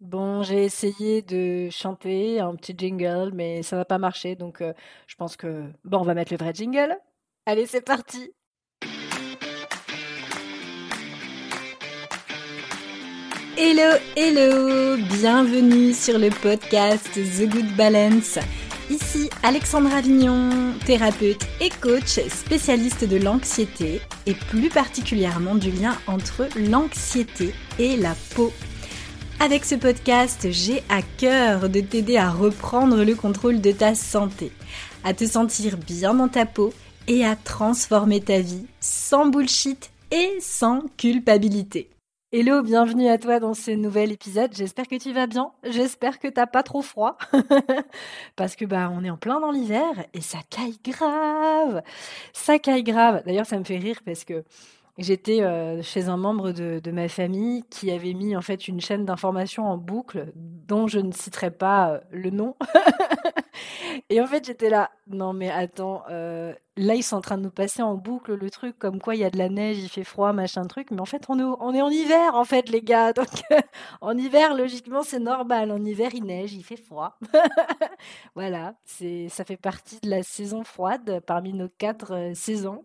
Bon, j'ai essayé de chanter un petit jingle, mais ça n'a pas marché, donc euh, je pense que bon, on va mettre le vrai jingle. Allez, c'est parti. Hello, hello, bienvenue sur le podcast The Good Balance. Ici Alexandra Avignon, thérapeute et coach spécialiste de l'anxiété et plus particulièrement du lien entre l'anxiété et la peau avec ce podcast, j'ai à cœur de t'aider à reprendre le contrôle de ta santé, à te sentir bien dans ta peau et à transformer ta vie sans bullshit et sans culpabilité. Hello, bienvenue à toi dans ce nouvel épisode. J'espère que tu vas bien. J'espère que t'as pas trop froid. Parce que bah on est en plein dans l'hiver et ça caille grave. Ça caille grave. D'ailleurs, ça me fait rire parce que J'étais euh, chez un membre de, de, ma famille qui avait mis en fait une chaîne d'information en boucle dont je ne citerai pas euh, le nom. et en fait, j'étais là, non mais attends, euh, là ils sont en train de nous passer en boucle le truc comme quoi il y a de la neige, il fait froid, machin truc, mais en fait on est, en hiver en fait les gars, donc en hiver logiquement c'est normal, en hiver il neige, il fait froid, voilà, c'est ça fait partie de la saison froide parmi nos quatre euh, saisons,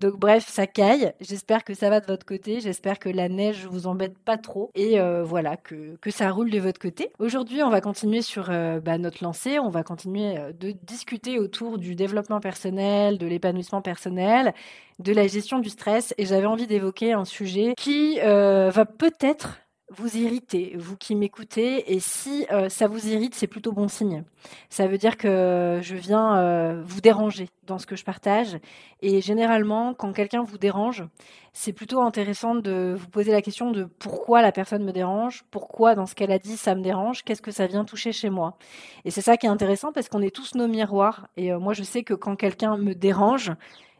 donc bref ça caille, j'espère que ça va de votre côté, j'espère que la neige vous embête pas trop. Et euh, voilà que, que ça roule de votre côté. Aujourd'hui on va continuer sur euh, bah, notre lancée, on va continuer de discuter autour du développement personnel, de l'épanouissement personnel, de la gestion du stress. Et j'avais envie d'évoquer un sujet qui euh, va peut-être vous irriter, vous qui m'écoutez, et si euh, ça vous irrite, c'est plutôt bon signe. Ça veut dire que je viens euh, vous déranger dans ce que je partage. Et généralement, quand quelqu'un vous dérange, c'est plutôt intéressant de vous poser la question de pourquoi la personne me dérange, pourquoi dans ce qu'elle a dit ça me dérange, qu'est-ce que ça vient toucher chez moi. Et c'est ça qui est intéressant parce qu'on est tous nos miroirs. Et moi, je sais que quand quelqu'un me dérange,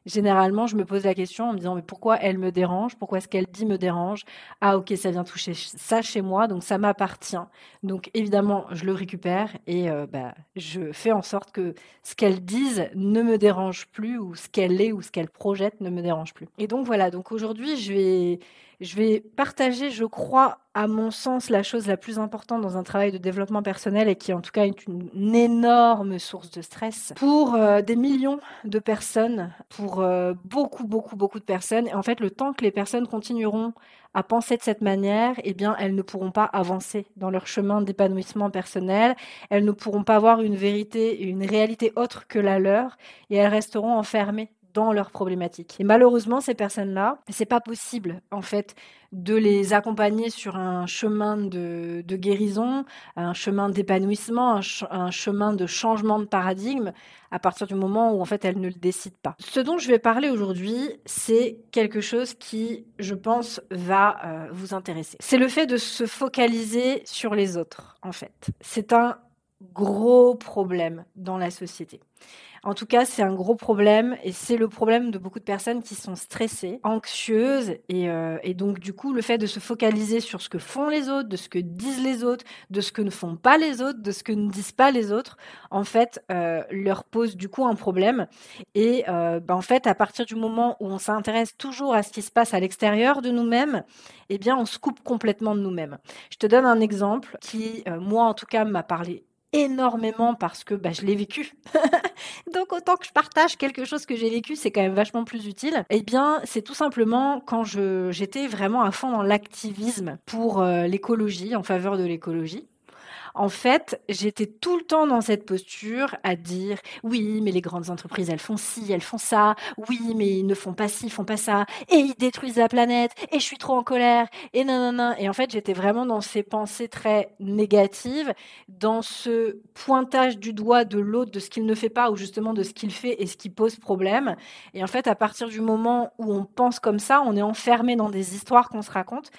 généralement, je me pose la question en me disant mais pourquoi elle me dérange? Pourquoi est-ce qu'elle dit me dérange? Ah ok, ça vient toucher ça chez moi, donc ça m'appartient. Donc évidemment, je le récupère et euh, bah, je fais en sorte que ce qu'elle dise ne me dérange plus ou ce qu'elle est ou ce qu'elle projette ne me dérange plus. Et donc voilà, donc aujourd'hui, je vais je vais partager, je crois, à mon sens, la chose la plus importante dans un travail de développement personnel et qui, en tout cas, est une, énorme source de stress pour euh, des millions de personnes, pour euh, beaucoup, beaucoup, beaucoup de personnes. Et en fait, le temps que les personnes continueront à penser de cette manière, eh bien, elles ne pourront pas avancer dans leur chemin d'épanouissement personnel. Elles ne pourront pas avoir une vérité une réalité autre que la leur et elles resteront enfermées dans leurs problématiques. Et malheureusement, ces personnes-là, c'est pas possible, en fait, de les accompagner sur un chemin de, guérison, un chemin d'épanouissement, un, chemin de changement de paradigme à partir du moment où en fait elles ne le décident pas. Ce dont je vais parler aujourd'hui, c'est quelque chose qui, je pense, va euh, vous intéresser. C'est le fait de se focaliser sur les autres, en fait. C'est un gros problème dans la société. En tout cas, c'est un gros problème et c'est le problème de beaucoup de personnes qui sont stressées, anxieuses euh, et, donc du coup, le fait de se focaliser sur ce que font les autres, de ce que disent les autres, de ce que ne font pas les autres, de ce que ne disent pas les autres, en fait, euh, leur pose du coup un problème. Et euh, ben, en fait, à partir du moment où on s'intéresse toujours à ce qui se passe à l'extérieur de nous-mêmes, eh bien, on se coupe complètement de nous-mêmes. Je te donne un exemple qui, moi en tout cas, m'a parlé énormément parce que bah, je l'ai vécu. Donc autant que je partage quelque chose que j'ai vécu, c'est quand même vachement plus utile. Eh bien, c'est tout simplement quand j'étais vraiment à fond dans l'activisme pour euh, l'écologie, en faveur de l'écologie en fait, j'étais tout le temps dans cette posture à dire oui, mais les grandes entreprises, elles font ci, elles font ça. Oui, mais ils ne font pas ci, ils font pas ça. Et ils détruisent la planète. Et je suis trop en colère. Et non. Et en fait, j'étais vraiment dans ces pensées très négatives, dans ce pointage du doigt de l'autre, de ce qu'il ne fait pas ou justement de ce qu'il fait et ce qui pose problème. Et en fait, à partir du moment où on pense comme ça, on est enfermé dans des histoires qu'on se raconte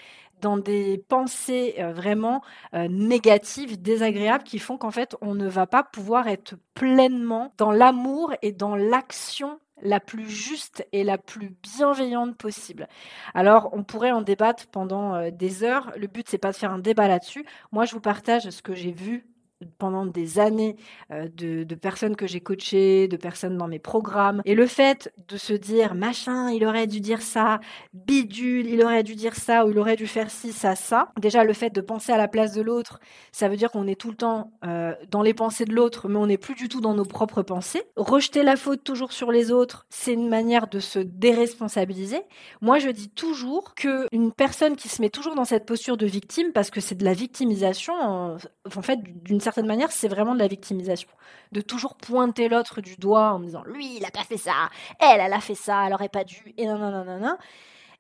dans des pensées euh, vraiment euh, négatives, désagréables, qui font qu'en fait, on ne va pas pouvoir être pleinement dans l'amour et dans l'action la plus juste et la plus bienveillante possible. Alors, on pourrait en débattre pendant euh, des heures. Le but, c'est pas de faire un débat là-dessus. Moi, je vous partage ce que j'ai vu pendant des années euh, de, personnes que j'ai coachées, de personnes dans mes programmes. Et le fait de se dire, machin, il aurait dû dire ça, bidule, il aurait dû dire ça, ou il aurait dû faire ci, ça, ça. Déjà, le fait de penser à la place de l'autre, ça veut dire qu'on est tout le temps euh, dans les pensées de l'autre, mais on n'est plus du tout dans nos propres pensées. Rejeter la faute toujours sur les autres, c'est une manière de se déresponsabiliser. Moi, je dis toujours qu'une personne qui se met toujours dans cette posture de victime, parce que c'est de la victimisation, en, en fait, d'une certaine manière, c'est vraiment de la victimisation. De toujours pointer l'autre du doigt en disant lui, il a pas fait ça, elle, elle a fait ça, elle aurait pas dû, et non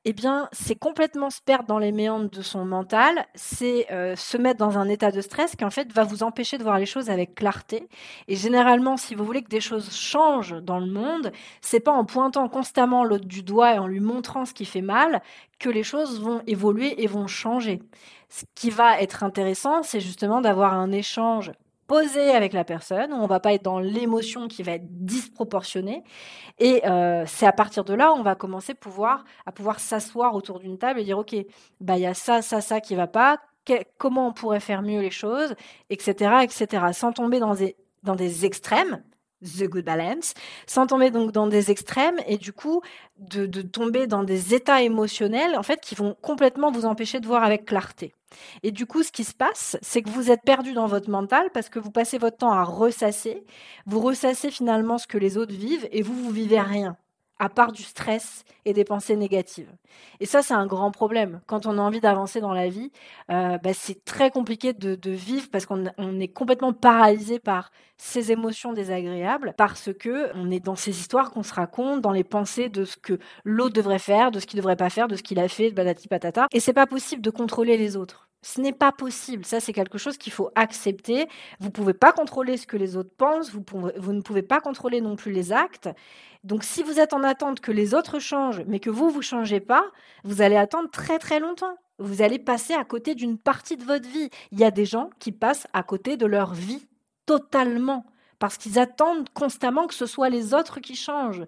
eh bien, c'est complètement se perdre dans les méandres de son mental, c'est euh, se mettre dans un état de stress qui, en fait, va vous empêcher de voir les choses avec clarté. Et généralement, si vous voulez que des choses changent dans le monde, c'est pas en pointant constamment l'autre du doigt et en lui montrant ce qui fait mal que les choses vont évoluer et vont changer. Ce qui va être intéressant, c'est justement d'avoir un échange poser avec la personne, on va pas être dans l'émotion qui va être disproportionnée. Et euh, c'est à partir de là, on va commencer pouvoir, à pouvoir s'asseoir autour d'une table et dire, OK, bah, il y a ça, ça, ça qui va pas, comment on pourrait faire mieux les choses, etc., etc., sans tomber dans des extrêmes, the good balance, sans tomber donc dans des extrêmes et du coup de, de, tomber dans des états émotionnels en fait qui vont complètement vous empêcher de voir avec clarté. Et du coup, ce qui se passe, c'est que vous êtes perdu dans votre mental parce que vous passez votre temps à ressasser, vous ressassez finalement ce que les autres vivent et vous, vous vivez rien à part du stress et des pensées négatives. Et ça, c'est un grand problème. Quand on a envie d'avancer dans la vie, euh, bah, c'est très compliqué de, vivre parce qu'on est complètement paralysé par ces émotions désagréables, parce que on est dans ces histoires qu'on se raconte, dans les pensées de ce que l'autre devrait faire, de ce qu'il devrait pas faire, de ce qu'il a fait, de patata. Et c'est pas possible de contrôler les autres. Ce n'est pas possible. Ça, c'est quelque chose qu'il faut accepter. Vous ne pouvez pas contrôler ce que les autres pensent. Vous, ne pouvez pas contrôler non plus les actes. Donc, si vous êtes en attente que les autres changent, mais que vous, vous changez pas, vous allez attendre très, très longtemps. Vous allez passer à côté d'une partie de votre vie. Il y a des gens qui passent à côté de leur vie totalement parce qu'ils attendent constamment que ce soit les autres qui changent.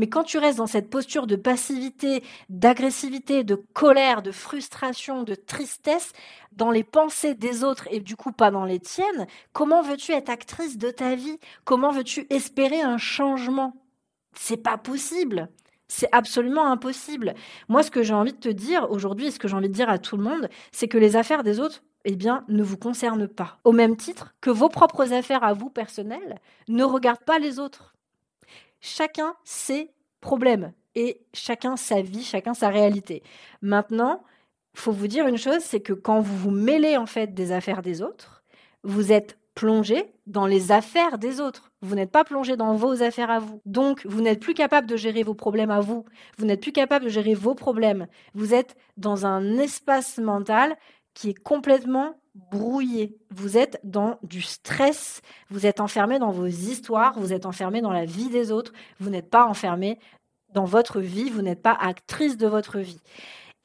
Mais quand tu restes dans cette posture de passivité, d'agressivité, de colère, de frustration, de tristesse, dans les pensées des autres et du coup pas dans les tiennes, comment veux-tu être actrice de ta vie? Comment veux-tu espérer un changement? C'est pas possible. C'est absolument impossible. Moi, ce que j'ai envie de te dire aujourd'hui, ce que j'ai envie de dire à tout le monde, c'est que les affaires des autres, eh bien, ne vous concernent pas. Au même titre que vos propres affaires à vous personnelles ne regardent pas les autres chacun ses problèmes et chacun sa vie, chacun sa réalité. Maintenant, faut vous dire une chose, c'est que quand vous vous mêlez en fait des affaires des autres, vous êtes plongé dans les affaires des autres. Vous n'êtes pas plongé dans vos affaires à vous. Donc, vous n'êtes plus capable de gérer vos problèmes à vous. Vous n'êtes plus capable de gérer vos problèmes. Vous êtes dans un espace mental qui est complètement brouillé. Vous êtes dans du stress, vous êtes enfermé dans vos histoires, vous êtes enfermé dans la vie des autres, vous n'êtes pas enfermé dans votre vie, vous n'êtes pas actrice de votre vie.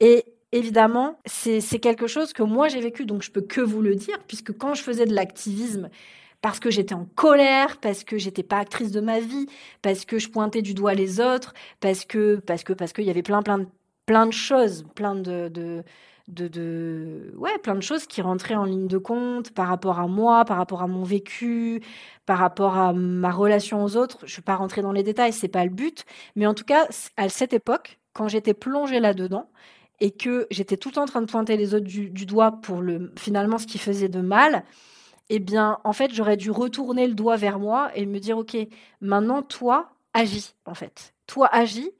Et évidemment, c'est quelque chose que moi j'ai vécu, donc je peux que vous le dire, puisque quand je faisais de l'activisme, parce que j'étais en colère, parce que j'étais pas actrice de ma vie, parce que je pointais du doigt les autres, parce que parce que parce qu'il y avait plein plein de plein de choses, plein de, de de, ouais, plein de choses qui rentraient en ligne de compte par rapport à moi, par rapport à mon vécu, par rapport à ma relation aux autres. Je ne vais pas rentrer dans les détails, c'est pas le but. Mais en tout cas, à cette époque, quand j'étais plongée là-dedans, et que j'étais tout le temps en train de pointer les autres du, doigt pour le, finalement ce qui faisait de mal, eh bien, en fait, j'aurais dû retourner le doigt vers moi et me dire, OK, maintenant, toi, agis, en fait. Toi, agis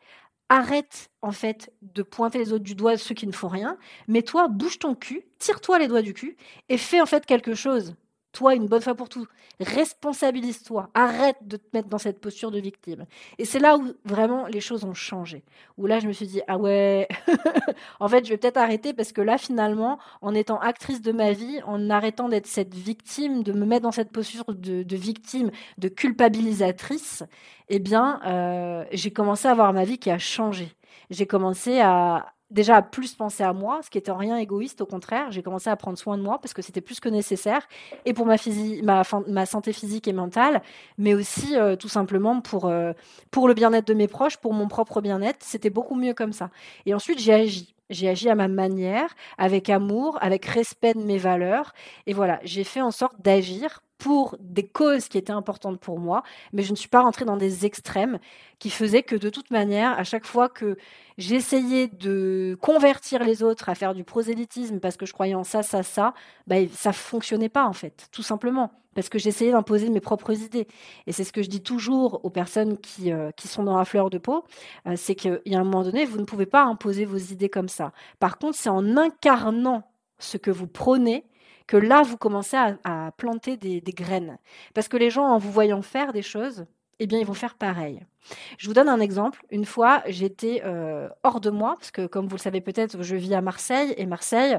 arrête en fait de pointer les autres du doigt, ceux qui ne font rien, mais toi, bouge ton cul, tire-toi les doigts du cul et fais en fait quelque chose toi une bonne fois pour tout. Responsabilise-toi. Arrête de te mettre dans cette posture de victime. Et c'est là où vraiment les choses ont changé. Où là, je me suis dit, ah ouais, en fait, je vais peut-être arrêter parce que là, finalement, en étant actrice de ma vie, en arrêtant d'être cette victime, de me mettre dans cette posture de, victime, de culpabilisatrice, eh bien, euh, j'ai commencé à avoir ma vie qui a changé. J'ai commencé à, déjà à plus penser à moi, ce qui était en rien égoïste, au contraire, j'ai commencé à prendre soin de moi parce que c'était plus que nécessaire, et pour ma, santé physique et mentale, mais aussi euh, tout simplement pour, euh, pour le bien-être de mes proches, pour mon propre bien-être, c'était beaucoup mieux comme ça. Et ensuite, j'ai agi. j'ai agi à ma manière, avec amour, avec respect de mes valeurs. Et voilà, j'ai fait en sorte d'agir pour des causes qui étaient importantes pour moi, mais je ne suis pas rentrée dans des extrêmes qui faisaient que de toute manière, à chaque fois que j'essayais de convertir les autres à faire du prosélytisme parce que je croyais en ça, ça, ça, bah, ça fonctionnait pas en fait, tout simplement, parce que j'essayais d'imposer mes propres idées. Et c'est ce que je dis toujours aux personnes qui, euh, qui sont dans la fleur de peau, euh, c'est qu'il y a un moment donné, vous ne pouvez pas imposer vos idées comme ça. Par contre, c'est en incarnant ce que vous prenez que là, vous commencez à, planter des, graines. Parce que les gens, en vous voyant faire des choses, eh bien, ils vont faire pareil. Je vous donne un exemple. Une fois, j'étais euh, hors de moi, parce que comme vous le savez peut-être, je vis à Marseille, et Marseille,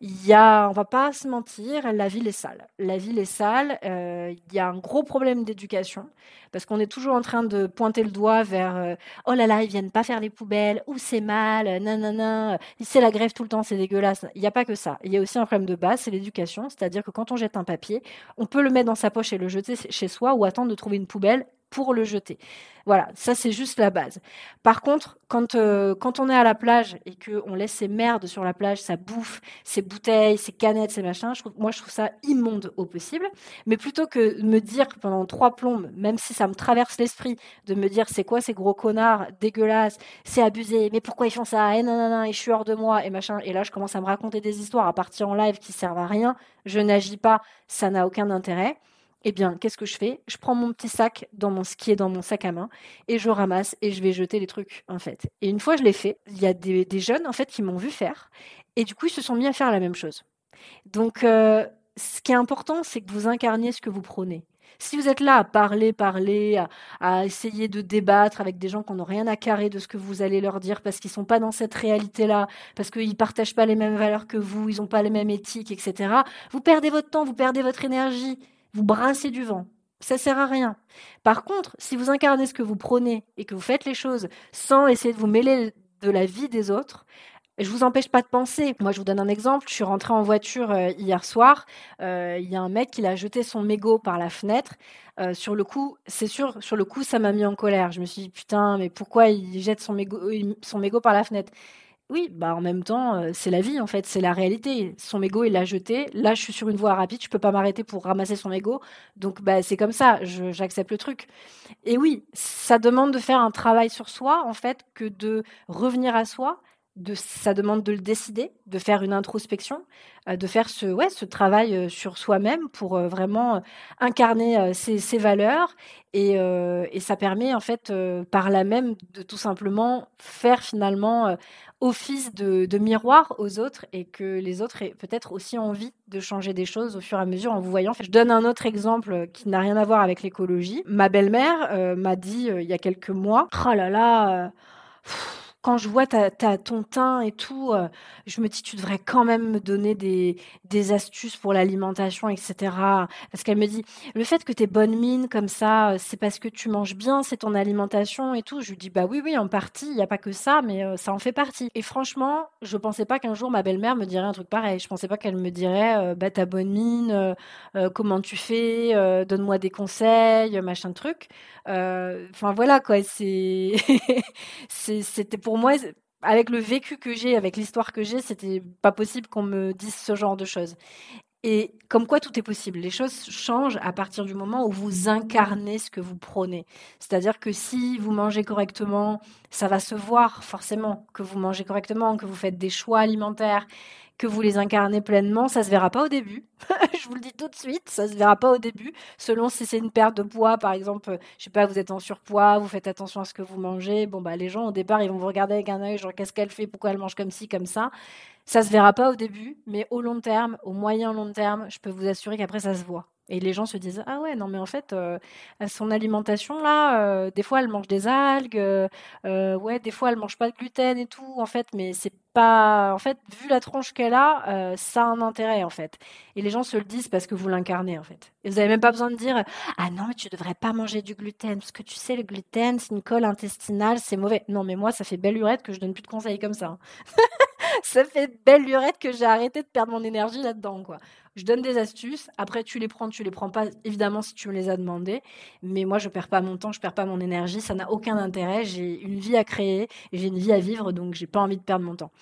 il y a, on va pas se mentir, la ville est sale. La ville est sale. Euh, il y a un gros problème d'éducation parce qu'on est toujours en train de pointer le doigt vers euh, oh là là, ils viennent pas faire les poubelles ou c'est mal, nanana, c'est la grève tout le temps, c'est dégueulasse. Il n'y a pas que ça. Il y a aussi un problème de base, c'est l'éducation, c'est-à-dire que quand on jette un papier, on peut le mettre dans sa poche et le jeter chez soi ou attendre de trouver une poubelle pour le jeter. Voilà, ça c'est juste la base. Par contre, quand, euh, quand on est à la plage et qu'on laisse ces merdes sur la plage, ça bouffe, ces bouteilles, ces canettes, ces machins, moi je trouve ça immonde au possible. Mais plutôt que de me dire pendant trois plombes, même si ça me traverse l'esprit, de me dire c'est quoi ces gros connards dégueulasses, c'est abusé, mais pourquoi ils font ça, et nanana, et je suis hors de moi, et machin, et là je commence à me raconter des histoires à partir en live qui servent à rien, je n'agis pas, ça n'a aucun intérêt eh bien, qu'est-ce que je fais? Je prends mon petit sac dans mon qui est dans mon sac à main et je ramasse et je vais jeter les trucs en fait. Et une fois je l'ai fait, il y a des, jeunes en fait qui m'ont vu faire et du coup ils se sont mis à faire la même chose. Donc, euh, ce qui est important, c'est que vous incarniez ce que vous prenez. Si vous êtes là à parler, parler, à, essayer de débattre avec des gens qui n'ont rien à carrer de ce que vous allez leur dire parce qu'ils ne sont pas dans cette réalité-là, parce qu'ils ne partagent pas les mêmes valeurs que vous, ils n'ont pas les mêmes éthiques, etc., vous perdez votre temps, vous perdez votre énergie vous brassez du vent. Ça sert à rien. Par contre, si vous incarnez ce que vous prenez et que vous faites les choses sans essayer de vous mêler de la vie des autres, je vous empêche pas de penser. Moi, je vous donne un exemple. Je suis rentrée en voiture euh, hier soir. Euh, il y a un mec qui a jeté son mégot par la fenêtre. Euh, sur le coup, c'est sûr, sur le coup, ça m'a mis en colère. Je me suis dit putain, mais pourquoi il jette son mégot, son mégot par la fenêtre? Oui, bah en même temps, euh, c'est la vie en fait, c'est la réalité. Son mégot, il l'a jeté. Là, je suis sur une voie rapide, je peux pas m'arrêter pour ramasser son mégot. Donc, bah, c'est comme ça, j'accepte le truc. Et oui, ça demande de faire un travail sur soi en fait que de revenir à soi. De, ça demande de le décider, de faire une introspection, euh, de faire ce, ouais, ce travail euh, sur soi-même pour vraiment incarner ses, valeurs. Et, ça permet en fait par là même de tout simplement faire finalement office de, miroir aux autres et que les autres aient peut-être aussi envie de changer des choses au fur et à mesure en vous voyant. Je donne un autre exemple qui n'a rien à voir avec l'écologie. Ma belle-mère euh, m'a dit euh, il y a quelques mois, oh là là, euh, quand je vois ta, ton teint et tout, euh, je me dis, tu devrais quand même me donner des, des astuces pour l'alimentation, etc. Parce qu'elle me dit, le fait que tu aies bonne mine comme ça, euh, c'est parce que tu manges bien, c'est ton alimentation et tout. Je lui dis, bah oui, oui, en partie, il n'y a pas que ça, mais euh, ça en fait partie. Et franchement, je pensais pas qu'un jour ma belle-mère me dirait un truc pareil. Je pensais pas qu'elle me dirait, bah ta bonne mine, comment tu fais, donne-moi des conseils, machin de truc. Enfin voilà quoi, c'est c'était pour moi avec le vécu que j'ai, avec l'histoire que j'ai, c'était pas possible qu'on me dise ce genre de choses. Et comme quoi tout est possible. Les choses changent à partir du moment où vous incarnez ce que vous prenez. C'est-à-dire que si vous mangez correctement, ça va se voir forcément que vous mangez correctement, que vous faites des choix alimentaires que vous les incarnez pleinement, ça se verra pas au début. je vous le dis tout de suite, ça se verra pas au début. Selon si c'est une perte de poids, par exemple, je sais pas, vous êtes en surpoids, vous faites attention à ce que vous mangez. Bon bah les gens au départ ils vont vous regarder avec un œil, genre qu'est-ce qu'elle fait, pourquoi elle mange comme ci, comme ça? Ça se verra pas au début, mais au long terme, au moyen long terme, je peux vous assurer qu'après ça se voit. Et les gens se disent ah ouais non mais en fait euh, son alimentation là euh, des fois elle mange des algues euh, ouais des fois elle mange pas de gluten et tout en fait mais c'est pas en fait vu la tronche qu'elle a ça a un intérêt en fait et les gens se le disent parce que vous l'incarnez en fait et vous avez même pas besoin de dire ah non mais tu devrais pas manger du gluten parce que tu sais le gluten c'est une colle intestinale c'est mauvais non mais moi ça fait belle lurette que je donne plus de conseils comme ça hein. ça fait belle lurette que j'ai arrêté de perdre mon énergie là dedans quoi Je donne des astuces. Après, tu les prends, tu les prends pas, évidemment, si tu me les as demandées. Mais moi, je perds pas mon temps, je perds pas mon énergie. Ça n'a aucun intérêt. J'ai une vie à créer j'ai une vie à vivre, donc j'ai pas envie de perdre mon temps.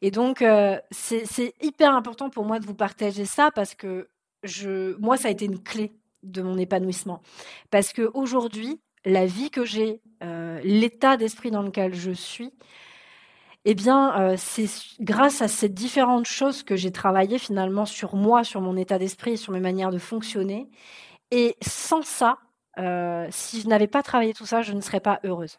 Et donc, euh, c'est hyper important pour moi de vous partager ça parce que je, moi, ça a été une clé de mon épanouissement. Parce que aujourd'hui, la vie que j'ai, euh, l'état d'esprit dans lequel je suis, eh bien, euh, c'est grâce à ces différentes choses que j'ai travaillé finalement sur moi, sur mon état d'esprit, sur mes manières de fonctionner. Et sans ça, euh, si je n'avais pas travaillé tout ça, je ne serais pas heureuse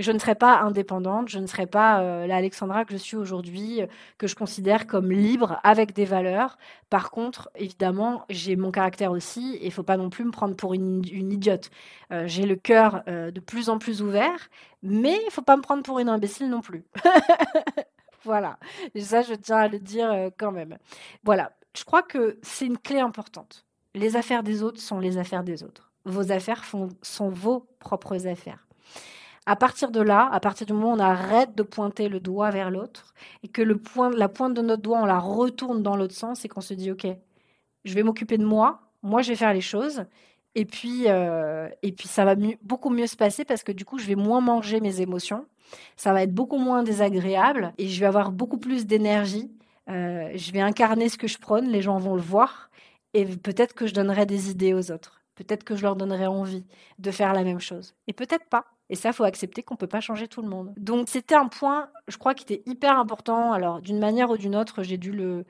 je ne serais pas indépendante, je ne serais pas euh, l'Alexandra que je suis aujourd'hui, euh, que je considère comme libre, avec des valeurs. Par contre, évidemment, j'ai mon caractère aussi, et il faut pas non plus me prendre pour une, idiote. Euh, j'ai le cœur de plus en plus ouvert, mais il faut pas me prendre pour une imbécile non plus. voilà, ça, je tiens à le dire quand même. Voilà, je crois que c'est une clé importante. Les affaires des autres sont les affaires des autres. Vos affaires sont vos propres affaires. À partir de là, à partir du moment où on arrête de pointer le doigt vers l'autre et que la pointe de notre doigt, on la retourne dans l'autre sens et qu'on se dit, OK, je vais m'occuper de moi, moi je vais faire les choses. Et puis, euh, et puis ça va beaucoup mieux se passer parce que du coup, je vais moins manger mes émotions. Ça va être beaucoup moins désagréable et je vais avoir beaucoup plus d'énergie. Euh, je vais incarner ce que je prône, les gens vont le voir et peut-être que je donnerai des idées aux autres. Peut-être que je leur donnerai envie de faire la même chose. Et peut-être pas. Et ça, faut accepter qu'on peut pas changer tout le monde. Donc c'était un point, je crois, qui était hyper important. Alors d'une manière ou d'une autre, j'ai dû le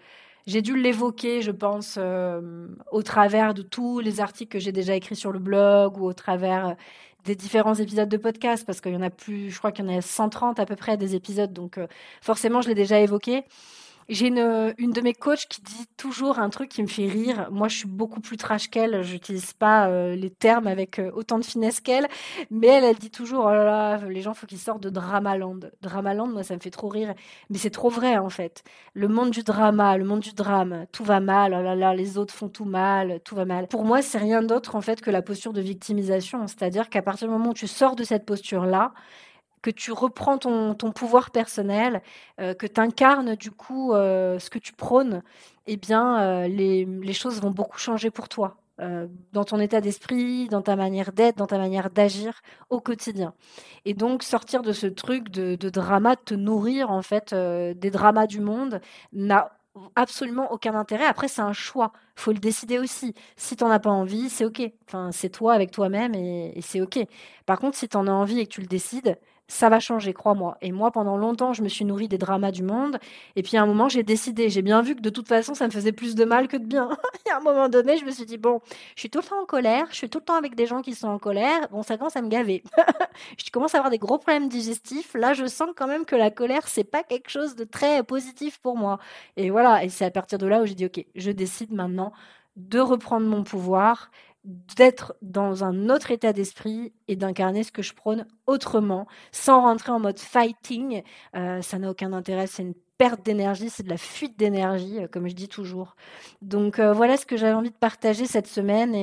j'ai dû l'évoquer, je pense, euh, au travers de tous les articles que j'ai déjà écrits sur le blog ou au travers des différents épisodes de podcast, parce qu'il y en a plus, je crois qu'il y en a 130 à peu près des épisodes, donc euh, forcément je l'ai déjà évoqué. J'ai une, de mes coachs qui dit toujours un truc qui me fait rire. Moi, je suis beaucoup plus trash qu'elle. Je n'utilise pas euh, les termes avec euh, autant de finesse qu'elle. Mais elle, elle dit toujours, oh les gens, faut qu'ils sortent de Dramaland. Dramaland, moi, ça me fait trop rire. Mais c'est trop vrai, en fait. Le monde du drama, le monde du drame, tout va mal. Oh là là, les autres font tout mal, tout va mal. Pour moi, c'est rien d'autre, en fait, que la posture de victimisation. C'est-à-dire qu'à partir du moment où tu sors de cette posture-là, que tu reprends ton, pouvoir personnel, euh, que tu incarnes du coup euh, ce que tu prônes, eh bien, euh, les, choses vont beaucoup changer pour toi, dans ton état d'esprit, dans ta manière d'être, dans ta manière d'agir au quotidien. Et donc, sortir de ce truc de, drama, de te nourrir en fait des dramas du monde, n'a absolument aucun intérêt. Après, c'est un choix. faut le décider aussi. Si tu n'en as pas envie, c'est OK. Enfin, c'est toi avec toi-même et, et c'est OK. Par contre, si tu en as envie et que tu le décides, ça va changer, crois-moi. Et moi, pendant longtemps, je me suis nourrie des dramas du monde. Et puis à un moment, j'ai décidé, j'ai bien vu que de toute façon, ça me faisait plus de mal que de bien. et à un moment donné, je me suis dit, bon, je suis tout le temps en colère, je suis tout le temps avec des gens qui sont en colère. Bon, ça commence à me gaver. je commence à avoir des gros problèmes digestifs. Là, je sens quand même que la colère, c'est pas quelque chose de très positif pour moi. Et voilà, et c'est à partir de là où j'ai dit, ok, je décide maintenant de reprendre mon pouvoir d'être dans un autre état d'esprit et d'incarner ce que je prône autrement, sans rentrer en mode fighting. Euh, ça n'a aucun intérêt, c'est une perte d'énergie, c'est de la fuite d'énergie, euh, comme je dis toujours. Donc euh, voilà ce que j'avais envie de partager cette semaine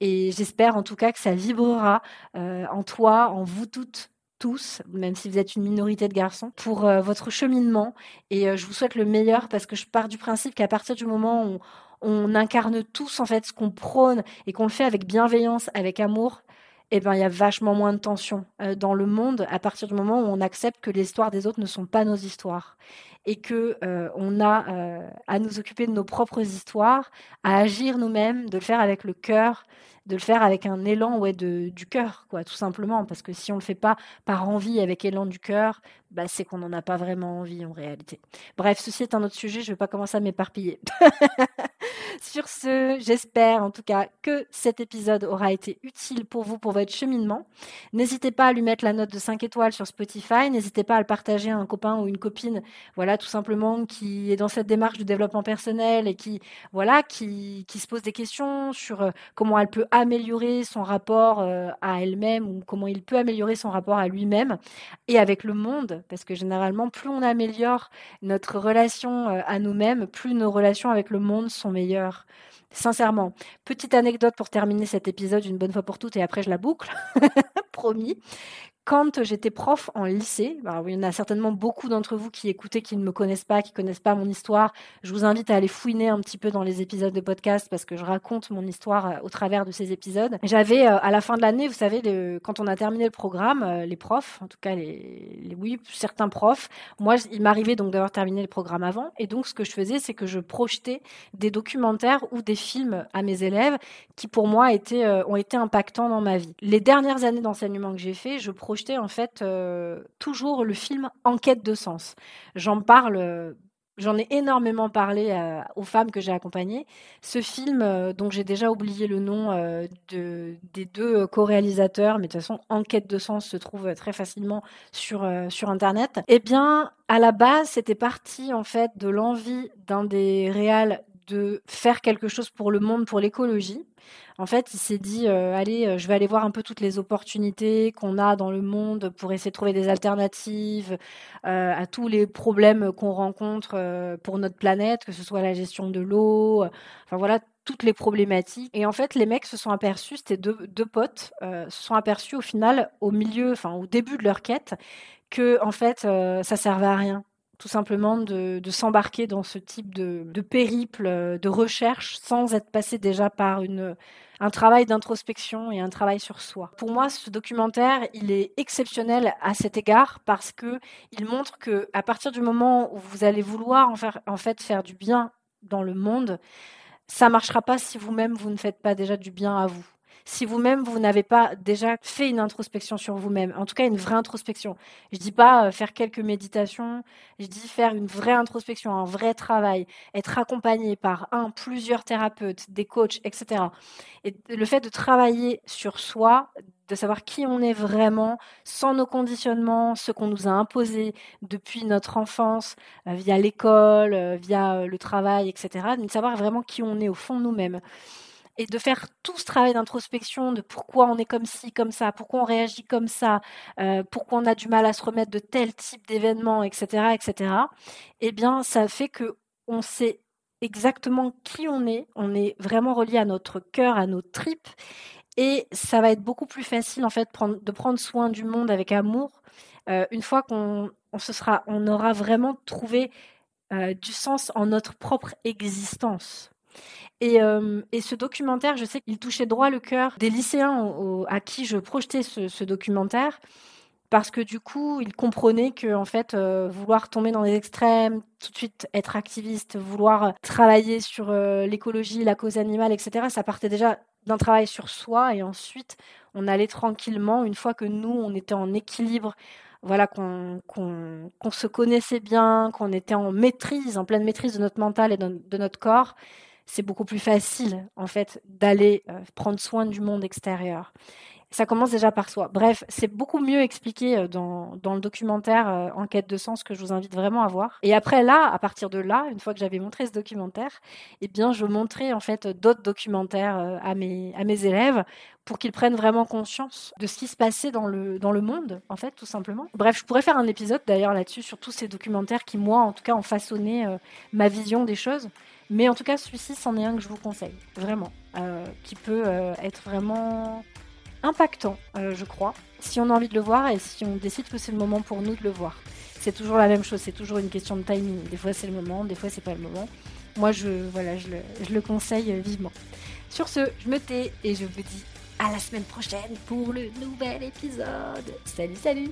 et, j'espère en tout cas que ça vibrera en toi, en vous toutes tous, même si vous êtes une minorité de garçons, pour votre cheminement. Et je vous souhaite le meilleur parce que je pars du principe qu'à partir du moment où on incarne tous en fait ce qu'on prône et qu'on le fait avec bienveillance, avec amour, eh ben il y a vachement moins de tension euh, dans le monde à partir du moment où on accepte que les histoires des autres ne sont pas nos histoires et que euh, on a euh, à nous occuper de nos propres histoires, à agir nous-mêmes, de le faire avec le cœur, de le faire avec un élan ouais, de, du cœur, quoi, tout simplement. Parce que si on ne le fait pas par envie, avec élan du cœur, bah, c'est qu'on n'en a pas vraiment envie en réalité. Bref, ceci est un autre sujet, je ne vais pas commencer à m'éparpiller. Sur ce, j'espère en tout cas que cet épisode aura été utile pour vous, pour votre cheminement. N'hésitez pas à lui mettre la note de 5 étoiles sur Spotify, n'hésitez pas à le partager à un copain ou une copine, voilà, tout simplement, qui est dans cette démarche de développement personnel et qui, voilà, qui, qui se pose des questions sur euh, comment elle peut améliorer son rapport euh, à elle-même ou comment il peut améliorer son rapport à lui-même et avec le monde, parce que généralement, plus on améliore notre relation euh, à nous-mêmes, plus nos relations avec le monde sont meilleures. Sincèrement. Petite anecdote pour terminer cet épisode une bonne fois pour toutes et après je la boucle, promis. Quand j'étais prof en lycée, il y en a certainement beaucoup d'entre vous qui écoutez, qui ne me connaissent pas, qui connaissent pas mon histoire. Je vous invite à aller fouiner un petit peu dans les épisodes de podcast parce que je raconte mon histoire euh, au travers de ces épisodes. J'avais euh, à la fin de l'année, vous savez, quand on a terminé le programme, euh, les profs, en tout cas les, oui, certains profs, moi, il m'arrivait donc d'avoir terminé le programme avant, et donc ce que je faisais, c'est que je projetais des documentaires ou des films à mes élèves qui pour moi étaient, ont été impactants dans ma vie. Les dernières années d'enseignement que j'ai fait, je projetais en fait euh, toujours le film Enquête de sens. J'en parle euh, J'en ai énormément parlé euh, aux femmes que j'ai accompagnées. Ce film, dont j'ai déjà oublié le nom de, des deux co-réalisateurs, mais de toute façon, Enquête de sens se trouve très facilement sur, sur Internet. Eh bien, à la base, c'était parti en fait de l'envie d'un des réals de faire quelque chose pour le monde, pour l'écologie. En fait, il s'est dit, euh, allez, euh, je vais aller voir un peu toutes les opportunités qu'on a dans le monde pour essayer de trouver des alternatives euh, à tous les problèmes qu'on rencontre pour notre planète, que ce soit la gestion de l'eau, enfin voilà, toutes les problématiques. Et en fait, les mecs se sont aperçus, c'était deux, deux potes, se sont aperçus au final, au milieu, enfin au début de leur quête, que en fait, ça servait à rien tout simplement de, s'embarquer dans ce type de, périple, euh, de recherche, sans être passé déjà par une, un travail d'introspection et un travail sur soi. Pour moi, ce documentaire, il est exceptionnel à cet égard parce que il montre que à partir du moment où vous allez vouloir en, faire, en fait faire du bien dans le monde, ça marchera pas si vous-même vous ne faites pas déjà du bien à vous si vous-même, vous, n'avez pas déjà fait une introspection sur vous-même, en tout cas une vraie introspection. Je dis pas euh, faire quelques méditations, je dis faire une vraie introspection, un vrai travail, être accompagné par un, plusieurs thérapeutes, des coachs, etc. Et le fait de travailler sur soi, de savoir qui on est vraiment, sans nos conditionnements, ce qu'on nous a imposé depuis notre enfance, euh, via l'école, euh, via le travail, etc., de savoir vraiment qui on est au fond de nous-mêmes et de faire tout ce travail d'introspection de pourquoi on est comme ci, comme ça, pourquoi on réagit comme ça, euh, pourquoi on a du mal à se remettre de tel type d'événements, etc., etc. Eh bien, ça fait que on sait exactement qui on est. On est vraiment relié à notre cœur, à nos tripes, et ça va être beaucoup plus facile en fait de prendre soin du monde avec amour euh, une fois qu'on on se sera, on aura vraiment trouvé euh, du sens en notre propre existence. Et, ce documentaire, je sais qu'il touchait droit le cœur des lycéens à qui je projetais ce, documentaire, parce que du coup, ils comprenaient que en fait, vouloir tomber dans les extrêmes, tout de suite être activiste, vouloir travailler sur l'écologie, la cause animale, etc., ça partait déjà d'un travail sur soi, et ensuite, on allait tranquillement, une fois que nous, on était en équilibre voilà, qu'on se connaissait bien, qu'on était en maîtrise, en pleine maîtrise de notre mental et de notre corps, c'est beaucoup plus facile en fait d'aller euh, prendre soin du monde extérieur. Ça commence déjà par soi. Bref, c'est beaucoup mieux expliqué euh, dans, dans le documentaire euh, Enquête de sens que je vous invite vraiment à voir. Et après là, à partir de là, une fois que j'avais montré ce documentaire, eh bien, je montrais en fait d'autres documentaires à mes, à mes élèves pour qu'ils prennent vraiment conscience de ce qui se passait dans le, dans le monde, en fait, tout simplement. Bref, je pourrais faire un épisode d'ailleurs là-dessus sur tous ces documentaires qui, moi, en tout cas, ont façonné ma vision des choses. Mais en tout cas, celui-ci, c'en est un que je vous conseille, vraiment, euh, qui peut euh, être vraiment impactant, euh, je crois, si on a envie de le voir et si on décide que c'est le moment pour nous de le voir. C'est toujours la même chose, c'est toujours une question de timing. Des fois, c'est le moment, des fois, c'est pas le moment. Moi, je, voilà, je je le conseille vivement. Sur ce, je me tais et je vous dis à la semaine prochaine pour le nouvel épisode. Salut, salut